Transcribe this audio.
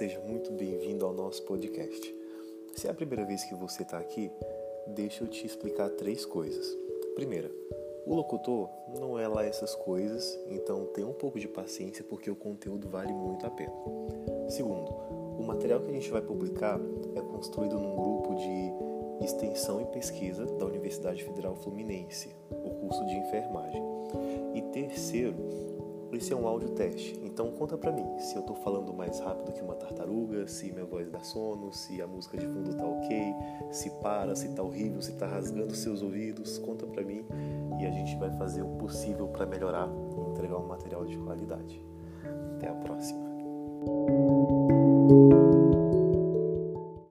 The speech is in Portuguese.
seja muito bem-vindo ao nosso podcast. Se é a primeira vez que você está aqui, deixa eu te explicar três coisas. Primeira, o locutor não é lá essas coisas, então tenha um pouco de paciência porque o conteúdo vale muito a pena. Segundo, o material que a gente vai publicar é construído num grupo de extensão e pesquisa da Universidade Federal Fluminense, o curso de enfermagem. Isso é um áudio teste, então conta pra mim se eu tô falando mais rápido que uma tartaruga, se minha voz dá sono, se a música de fundo tá ok, se para, se tá horrível, se tá rasgando seus ouvidos, conta pra mim e a gente vai fazer o possível para melhorar e entregar um material de qualidade. Até a próxima!